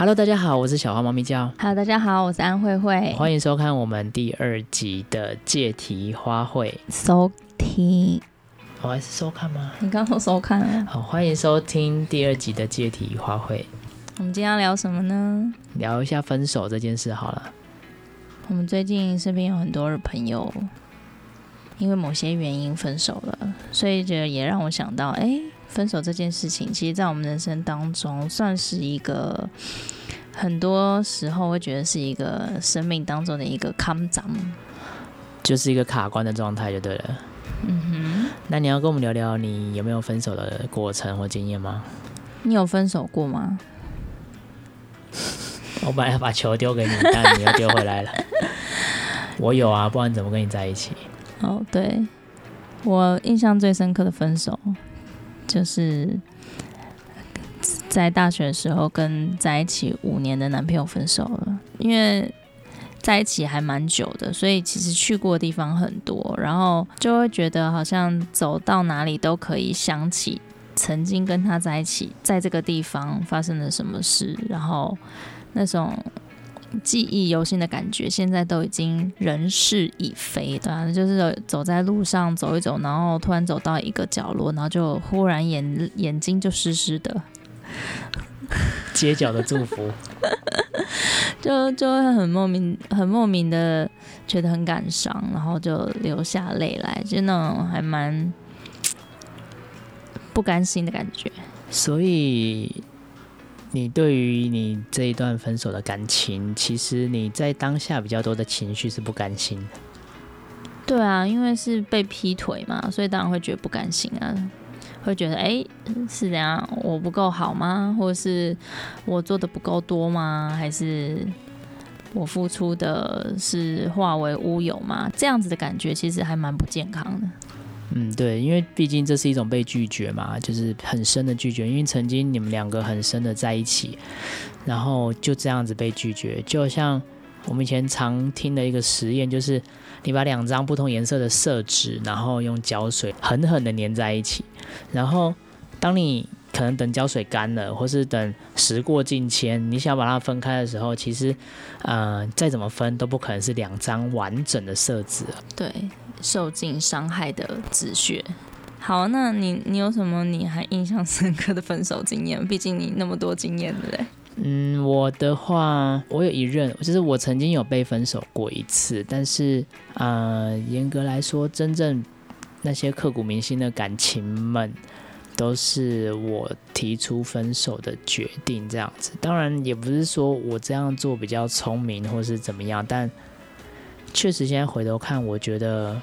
Hello，大家好，我是小花猫咪叫。Hello，大家好，我是安慧慧。欢迎收看我们第二集的借题花卉。收听，我、哦、还是收看吗？你刚刚收看了。好，欢迎收听第二集的借题花卉。我们今天要聊什么呢？聊一下分手这件事好了。我们最近身边有很多的朋友，因为某些原因分手了，所以觉得也让我想到，哎。分手这件事情，其实，在我们人生当中，算是一个很多时候会觉得是一个生命当中的一个坎障，就是一个卡关的状态，就对了。嗯哼。那你要跟我们聊聊，你有没有分手的过程或经验吗？你有分手过吗？我本来要把球丢给你，但你又丢回来了。我有啊，不然怎么跟你在一起？哦，对，我印象最深刻的分手。就是在大学的时候跟在一起五年的男朋友分手了，因为在一起还蛮久的，所以其实去过的地方很多，然后就会觉得好像走到哪里都可以想起曾经跟他在一起，在这个地方发生了什么事，然后那种。记忆犹新的感觉，现在都已经人事已非。对啊，就是走在路上走一走，然后突然走到一个角落，然后就忽然眼眼睛就湿湿的，街角的祝福，就就会很莫名、很莫名的觉得很感伤，然后就流下泪来，就那种还蛮不甘心的感觉。所以。你对于你这一段分手的感情，其实你在当下比较多的情绪是不甘心。对啊，因为是被劈腿嘛，所以当然会觉得不甘心啊，会觉得哎，是怎样？我不够好吗？或是我做的不够多吗？还是我付出的是化为乌有吗？这样子的感觉其实还蛮不健康的。嗯，对，因为毕竟这是一种被拒绝嘛，就是很深的拒绝。因为曾经你们两个很深的在一起，然后就这样子被拒绝，就像我们以前常听的一个实验，就是你把两张不同颜色的色纸，然后用胶水狠狠的粘在一起，然后当你可能等胶水干了，或是等时过境迁，你想把它分开的时候，其实，呃，再怎么分都不可能是两张完整的色纸。对。受尽伤害的止血。好，那你你有什么你还印象深刻的分手经验？毕竟你那么多经验，对不对？嗯，我的话，我有一任，就是我曾经有被分手过一次，但是呃，严格来说，真正那些刻骨铭心的感情们，都是我提出分手的决定，这样子。当然，也不是说我这样做比较聪明，或是怎么样，但。确实，现在回头看，我觉得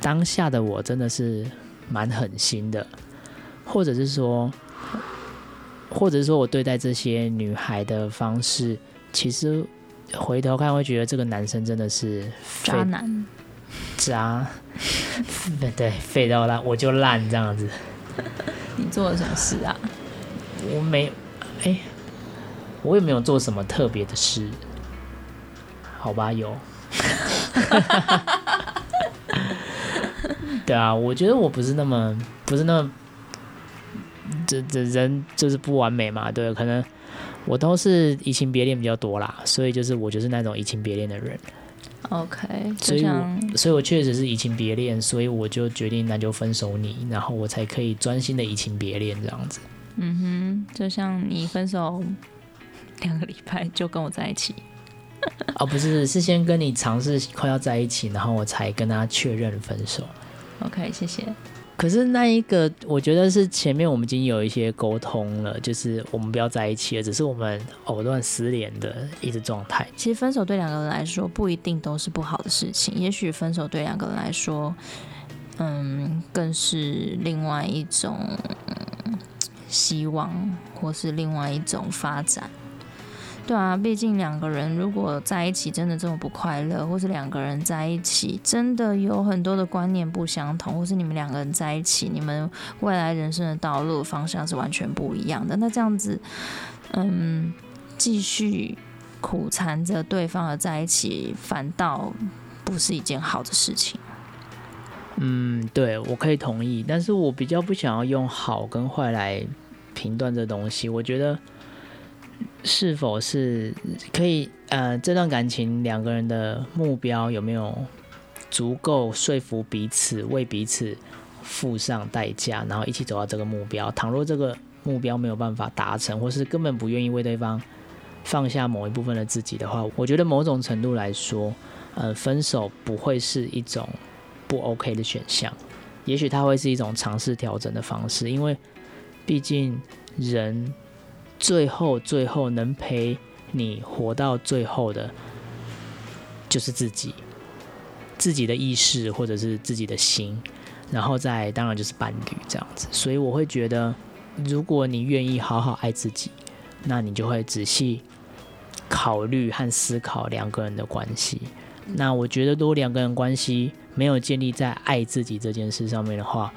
当下的我真的是蛮狠心的，或者是说，或者是说我对待这些女孩的方式，其实回头看会觉得这个男生真的是渣男，渣，对，废到烂，我就烂这样子。你做了什么事啊？我没，哎，我也没有做什么特别的事，好吧，有。对啊，我觉得我不是那么不是那么这这人就是不完美嘛，对，可能我都是移情别恋比较多啦，所以就是我就是那种移情别恋的人。OK，所以我所以我确实是移情别恋，所以我就决定那就分手你，然后我才可以专心的移情别恋这样子。嗯哼，就像你分手两个礼拜就跟我在一起。哦，不是，是先跟你尝试快要在一起，然后我才跟他确认分手。OK，谢谢。可是那一个，我觉得是前面我们已经有一些沟通了，就是我们不要在一起了，只是我们藕断丝连的一个状态。其实分手对两个人来说不一定都是不好的事情，也许分手对两个人来说，嗯，更是另外一种希望，或是另外一种发展。对啊，毕竟两个人如果在一起真的这么不快乐，或是两个人在一起真的有很多的观念不相同，或是你们两个人在一起，你们未来人生的道路方向是完全不一样的，那这样子，嗯，继续苦缠着对方而在一起，反倒不是一件好的事情。嗯，对，我可以同意，但是我比较不想要用好跟坏来评断这东西，我觉得。是否是可以呃，这段感情两个人的目标有没有足够说服彼此，为彼此付上代价，然后一起走到这个目标？倘若这个目标没有办法达成，或是根本不愿意为对方放下某一部分的自己的话，我觉得某种程度来说，呃，分手不会是一种不 OK 的选项。也许它会是一种尝试调整的方式，因为毕竟人最后最后能陪你活到最后的，就是自己，自己的意识或者是自己的心，然后再当然就是伴侣这样子。所以我会觉得，如果你愿意好好爱自己，那你就会仔细考虑和思考两个人的关系。那我觉得，如果两个人关系，没有建立在爱自己这件事上面的话，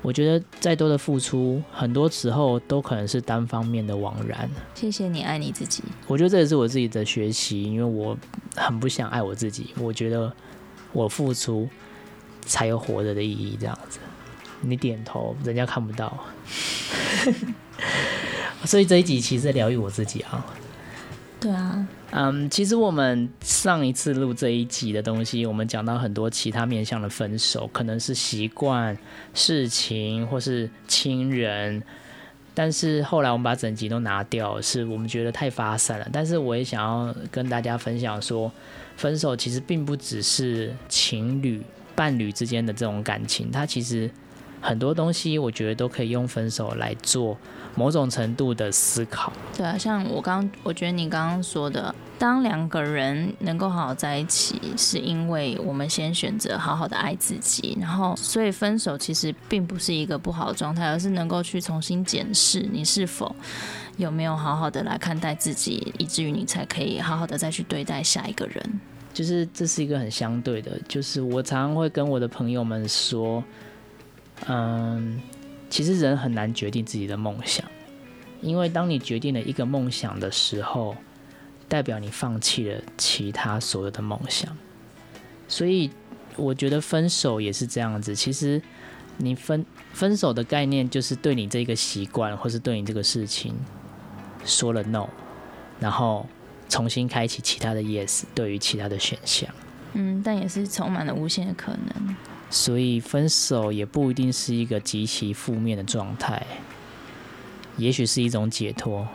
我觉得再多的付出，很多时候都可能是单方面的枉然。谢谢你爱你自己。我觉得这也是我自己的学习，因为我很不想爱我自己。我觉得我付出才有活着的意义，这样子。你点头，人家看不到。所以这一集其实在疗愈我自己啊。对啊。嗯其实我们上一次录这一集的东西，我们讲到很多其他面向的分手，可能是习惯、事情或是亲人，但是后来我们把整集都拿掉，是我们觉得太发散了。但是我也想要跟大家分享说，分手其实并不只是情侣、伴侣之间的这种感情，它其实很多东西，我觉得都可以用分手来做。某种程度的思考，对啊，像我刚，我觉得你刚刚说的，当两个人能够好好在一起，是因为我们先选择好好的爱自己，然后所以分手其实并不是一个不好的状态，而是能够去重新检视你是否有没有好好的来看待自己，以至于你才可以好好的再去对待下一个人。就是这是一个很相对的，就是我常常会跟我的朋友们说，嗯。其实人很难决定自己的梦想，因为当你决定了一个梦想的时候，代表你放弃了其他所有的梦想。所以我觉得分手也是这样子。其实你分分手的概念就是对你这个习惯，或是对你这个事情说了 no，然后重新开启其他的 yes，对于其他的选项。嗯，但也是充满了无限的可能。所以分手也不一定是一个极其负面的状态，也许是一种解脱，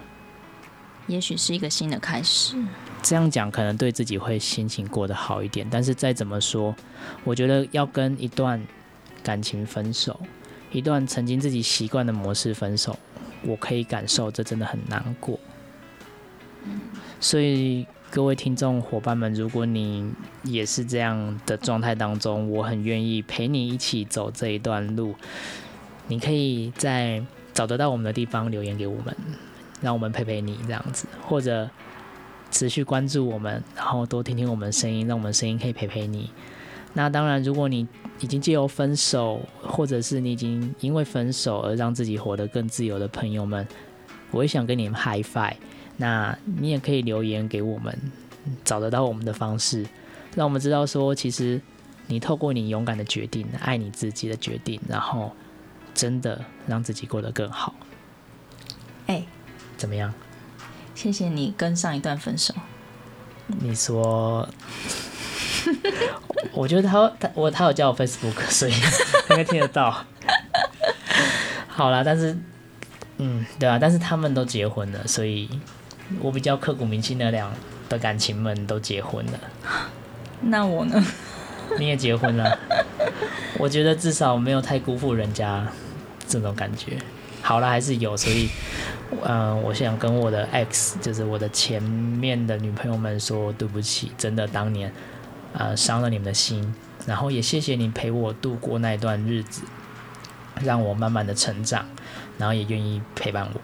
也许是一个新的开始。这样讲可能对自己会心情过得好一点，但是再怎么说，我觉得要跟一段感情分手，一段曾经自己习惯的模式分手，我可以感受这真的很难过。所以。各位听众伙伴们，如果你也是这样的状态当中，我很愿意陪你一起走这一段路。你可以在找得到我们的地方留言给我们，让我们陪陪你这样子，或者持续关注我们，然后多听听我们声音，让我们声音可以陪陪你。那当然，如果你已经借由分手，或者是你已经因为分手而让自己活得更自由的朋友们，我也想跟你们 high five。那你也可以留言给我们，找得到我们的方式，让我们知道说，其实你透过你勇敢的决定，爱你自己的决定，然后真的让自己过得更好。哎、欸，怎么样？谢谢你跟上一段分手。你说，我觉得他他我他有加我 Facebook，所以应该听得到。好啦，但是，嗯，对啊，但是他们都结婚了，所以。我比较刻骨铭心的两的感情们都结婚了，那我呢？你也结婚了，我觉得至少没有太辜负人家这种感觉。好了，还是有，所以，嗯、呃，我想跟我的 ex，就是我的前面的女朋友们说对不起，真的当年，呃，伤了你们的心，然后也谢谢你陪我度过那段日子，让我慢慢的成长，然后也愿意陪伴我。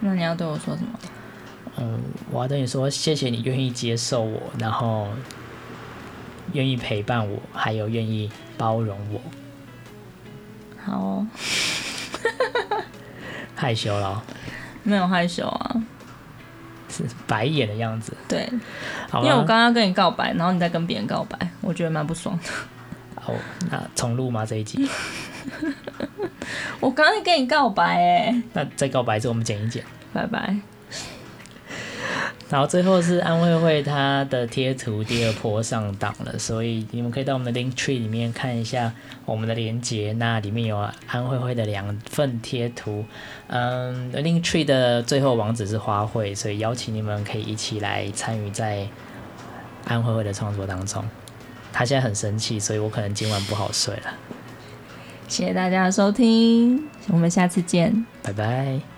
那你要对我说什么？嗯，我要对你说，谢谢你愿意接受我，然后愿意陪伴我，还有愿意包容我。好哦，害羞了？没有害羞啊，是白眼的样子。对，好，因为我刚刚跟你告白，然后你再跟别人告白，我觉得蛮不爽的。好，那重录吗？这一集？我刚刚跟你告白哎，那再告白之后我们剪一剪，拜拜。然后最后是安慧慧她的贴图第二波上档了，所以你们可以到我们的 Link Tree 里面看一下我们的连接，那里面有安慧慧的两份贴图。嗯，Link Tree 的最后网址是花卉，所以邀请你们可以一起来参与在安慧慧的创作当中。她现在很生气，所以我可能今晚不好睡了。谢谢大家的收听，我们下次见，拜拜。